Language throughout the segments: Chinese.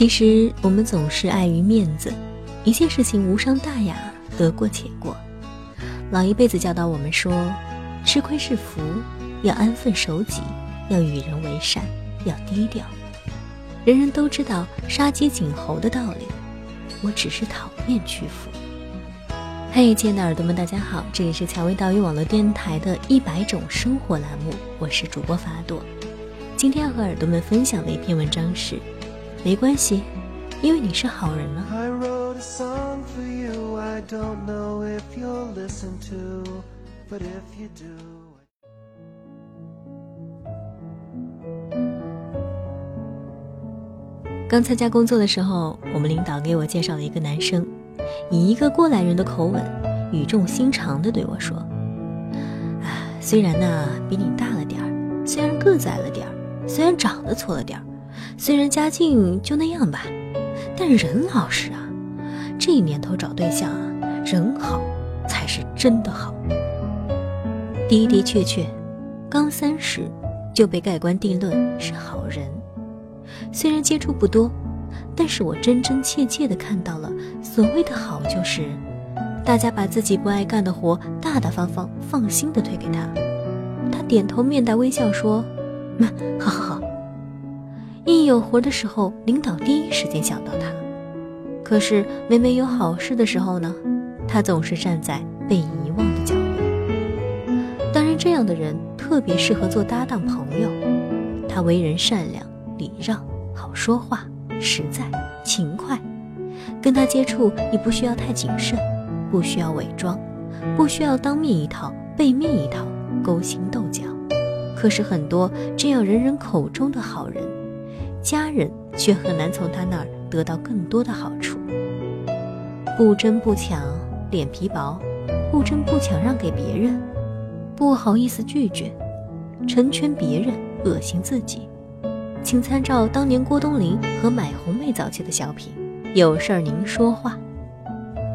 其实我们总是碍于面子，一切事情无伤大雅，得过且过。老一辈子教导我们说，吃亏是福，要安分守己，要与人为善，要低调。人人都知道杀鸡儆猴的道理，我只是讨厌屈服。嘿，亲爱的耳朵们，大家好，这里是蔷薇岛屿网络电台的一百种生活栏目，我是主播法朵。今天要和耳朵们分享的一篇文章是：没关系，因为你是好人呢。刚参加工作的时候，我们领导给我介绍了一个男生，以一个过来人的口吻，语重心长地对我说：“啊，虽然呢比你大了点儿，虽然个子矮了点儿，虽然长得矬了点儿，虽然家境就那样吧，但人老实啊。这年头找对象啊，人好才是真的好。的的确确，刚三十就被盖棺定论是好人。”虽然接触不多，但是我真真切切的看到了所谓的好，就是大家把自己不爱干的活大大方方、放心的推给他，他点头面带微笑说：“嗯，好好好。”一有活的时候，领导第一时间想到他；可是每每有好事的时候呢，他总是站在被遗忘的角落。当然，这样的人特别适合做搭档朋友，他为人善良。礼让，好说话，实在，勤快，跟他接触你不需要太谨慎，不需要伪装，不需要当面一套背面一套勾心斗角。可是很多这样人人口中的好人，家人却很难从他那儿得到更多的好处。不争不抢，脸皮薄；不争不抢，让给别人，不好意思拒绝，成全别人，恶心自己。请参照当年郭冬临和买红妹早期的小品，有事儿您说话。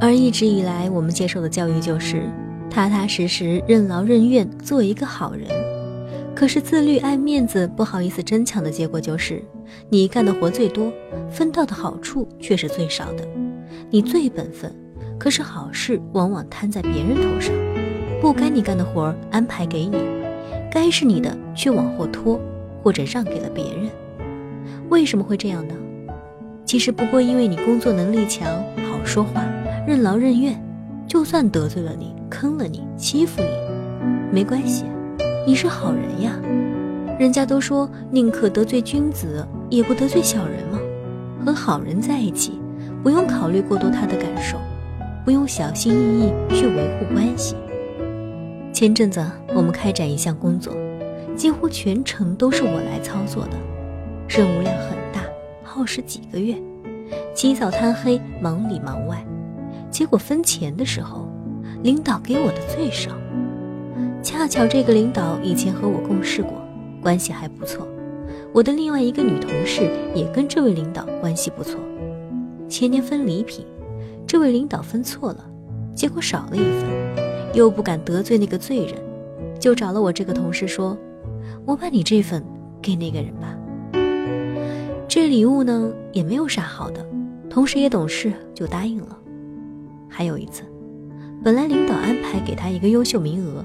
而一直以来我们接受的教育就是踏踏实实、任劳任怨，做一个好人。可是自律、爱面子、不好意思争抢的结果就是，你干的活最多，分到的好处却是最少的。你最本分，可是好事往往摊在别人头上，不该你干的活安排给你，该是你的却往后拖。或者让给了别人，为什么会这样呢？其实不过因为你工作能力强，好说话，任劳任怨，就算得罪了你，坑了你，欺负你，没关系，你是好人呀。人家都说宁可得罪君子，也不得罪小人嘛。和好人在一起，不用考虑过多他的感受，不用小心翼翼去维护关系。前阵子我们开展一项工作。几乎全程都是我来操作的，任务量很大，耗时几个月，起早贪黑，忙里忙外。结果分钱的时候，领导给我的最少。恰巧这个领导以前和我共事过，关系还不错。我的另外一个女同事也跟这位领导关系不错。前年分礼品，这位领导分错了，结果少了一份，又不敢得罪那个罪人，就找了我这个同事说。我把你这份给那个人吧。这礼物呢也没有啥好的，同时也懂事，就答应了。还有一次，本来领导安排给他一个优秀名额，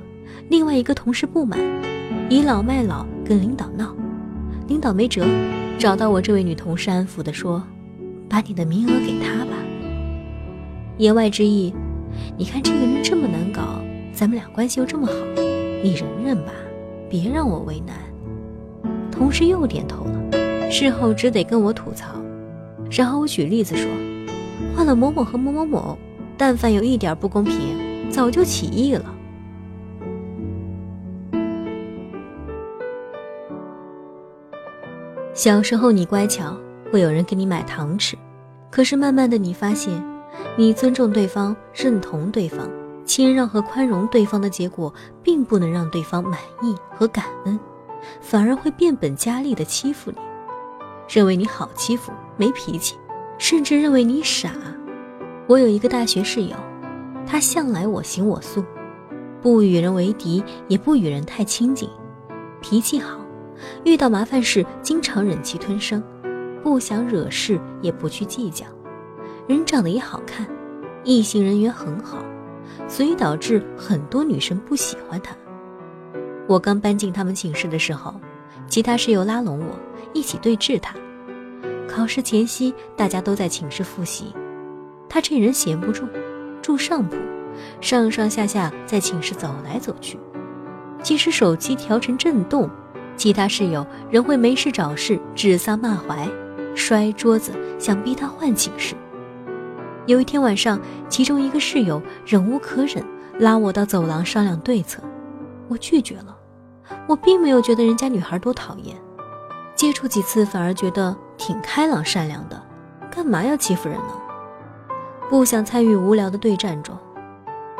另外一个同事不满，倚老卖老跟领导闹，领导没辙，找到我这位女同事安抚的说：“把你的名额给他吧。”言外之意，你看这个人这么难搞，咱们俩关系又这么好，你忍忍吧。别让我为难。同事又点头了，事后只得跟我吐槽。然后我举例子说，换了某某和某某某，但凡有一点不公平，早就起义了。小时候你乖巧，会有人给你买糖吃。可是慢慢的你发现，你尊重对方，认同对方。谦让和宽容对方的结果，并不能让对方满意和感恩，反而会变本加厉的欺负你，认为你好欺负、没脾气，甚至认为你傻。我有一个大学室友，他向来我行我素，不与人为敌，也不与人太亲近，脾气好，遇到麻烦事经常忍气吞声，不想惹事，也不去计较。人长得也好看，异性人缘很好，所以导致很多女生不喜欢他。我刚搬进他们寝室的时候，其他室友拉拢我一起对峙他。考试前夕，大家都在寝室复习，他这人闲不住，住上铺，上上下下在寝室走来走去。即使手机调成震动，其他室友仍会没事找事指桑骂槐，摔桌子，想逼他换寝室。有一天晚上，其中一个室友忍无可忍，拉我到走廊商量对策，我拒绝了。我并没有觉得人家女孩多讨厌，接触几次反而觉得。挺开朗善良的，干嘛要欺负人呢？不想参与无聊的对战中。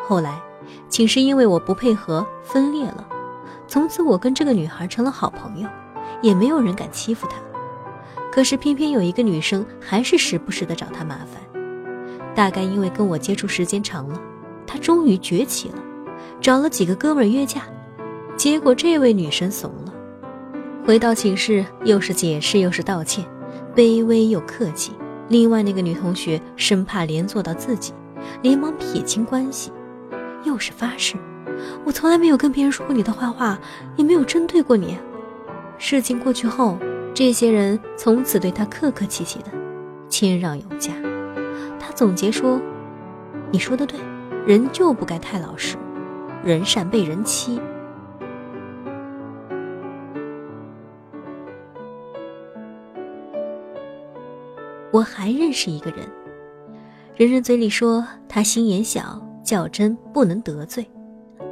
后来，寝室因为我不配合分裂了，从此我跟这个女孩成了好朋友，也没有人敢欺负她。可是偏偏有一个女生还是时不时的找她麻烦，大概因为跟我接触时间长了，她终于崛起了，找了几个哥们约架，结果这位女生怂了，回到寝室又是解释又是道歉。卑微又客气。另外那个女同学生怕连坐到自己，连忙撇清关系，又是发誓：“我从来没有跟别人说过你的坏话，也没有针对过你。”事情过去后，这些人从此对他客客气气的，谦让有加。他总结说：“你说的对，人就不该太老实，人善被人欺。”我还认识一个人，人人嘴里说他心眼小、较真，不能得罪，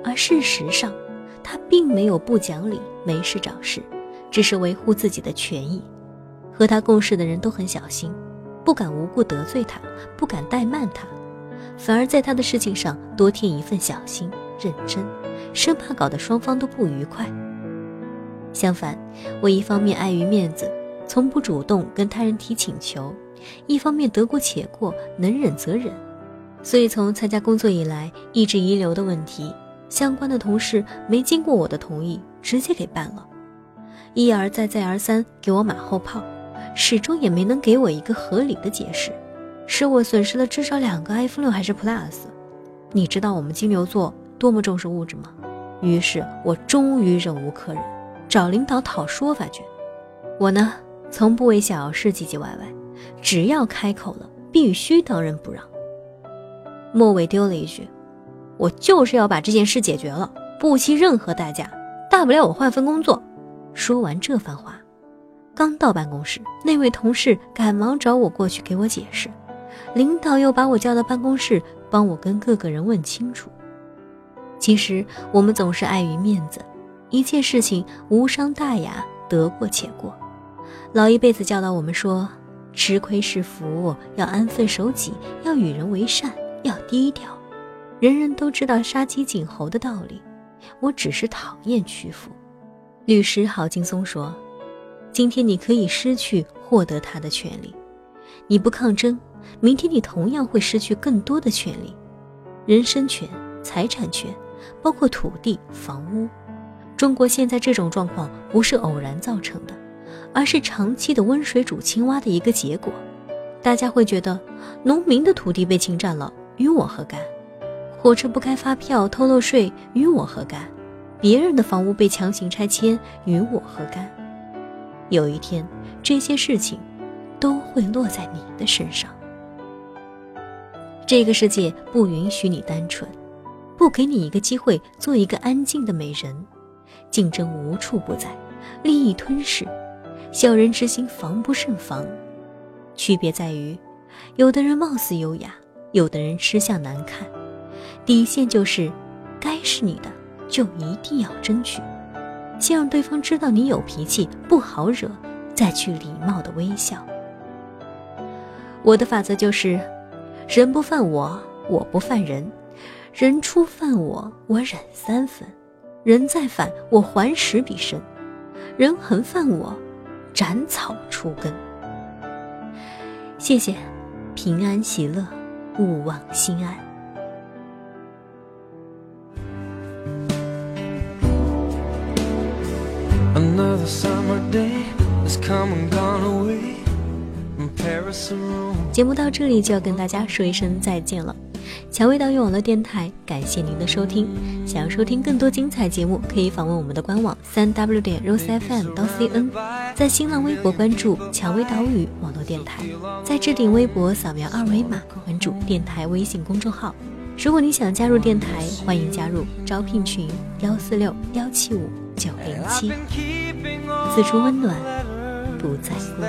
而事实上，他并没有不讲理、没事找事，只是维护自己的权益。和他共事的人都很小心，不敢无故得罪他，不敢怠慢他，反而在他的事情上多添一份小心、认真，生怕搞得双方都不愉快。相反，我一方面碍于面子，从不主动跟他人提请求。一方面得过且过，能忍则忍，所以从参加工作以来，一直遗留的问题，相关的同事没经过我的同意，直接给办了，一而再再而三给我马后炮，始终也没能给我一个合理的解释，使我损失了至少两个 iPhone 六还是 Plus。你知道我们金牛座多么重视物质吗？于是我终于忍无可忍，找领导讨说法去。我呢，从不为小事唧唧歪歪。只要开口了，必须当仁不让。末尾丢了一句：“我就是要把这件事解决了，不惜任何代价，大不了我换份工作。”说完这番话，刚到办公室，那位同事赶忙找我过去给我解释，领导又把我叫到办公室，帮我跟各个人问清楚。其实我们总是碍于面子，一切事情无伤大雅，得过且过。老一辈子教导我们说。吃亏是福，要安分守己，要与人为善，要低调。人人都知道杀鸡儆猴的道理，我只是讨厌屈服。律师郝劲松说：“今天你可以失去获得他的权利，你不抗争，明天你同样会失去更多的权利，人身权、财产权，包括土地、房屋。中国现在这种状况不是偶然造成的。”而是长期的温水煮青蛙的一个结果，大家会觉得农民的土地被侵占了，与我何干？火车不开发票偷漏税，与我何干？别人的房屋被强行拆迁，与我何干？有一天，这些事情都会落在你的身上。这个世界不允许你单纯，不给你一个机会做一个安静的美人，竞争无处不在，利益吞噬。小人之心，防不胜防。区别在于，有的人貌似优雅，有的人吃相难看。底线就是，该是你的就一定要争取，先让对方知道你有脾气，不好惹，再去礼貌的微笑。我的法则就是：人不犯我，我不犯人；人初犯我，我忍三分；人再犯，我还十笔身；人横犯我。斩草除根。谢谢，平安喜乐，勿忘心安。Summer day has come and gone away. 节目到这里就要跟大家说一声再见了。蔷薇岛屿网络电台，感谢您的收听。想要收听更多精彩节目，可以访问我们的官网三 w 点 rosefm 到 cn，在新浪微博关注蔷薇岛屿网络电台，在置顶微博扫描二维码关注电台微信公众号。如果你想加入电台，欢迎加入招聘群幺四六幺七五九零七。此处温暖，不再孤单。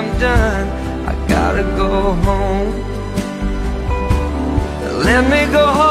I'm done I gotta go home. Let me go home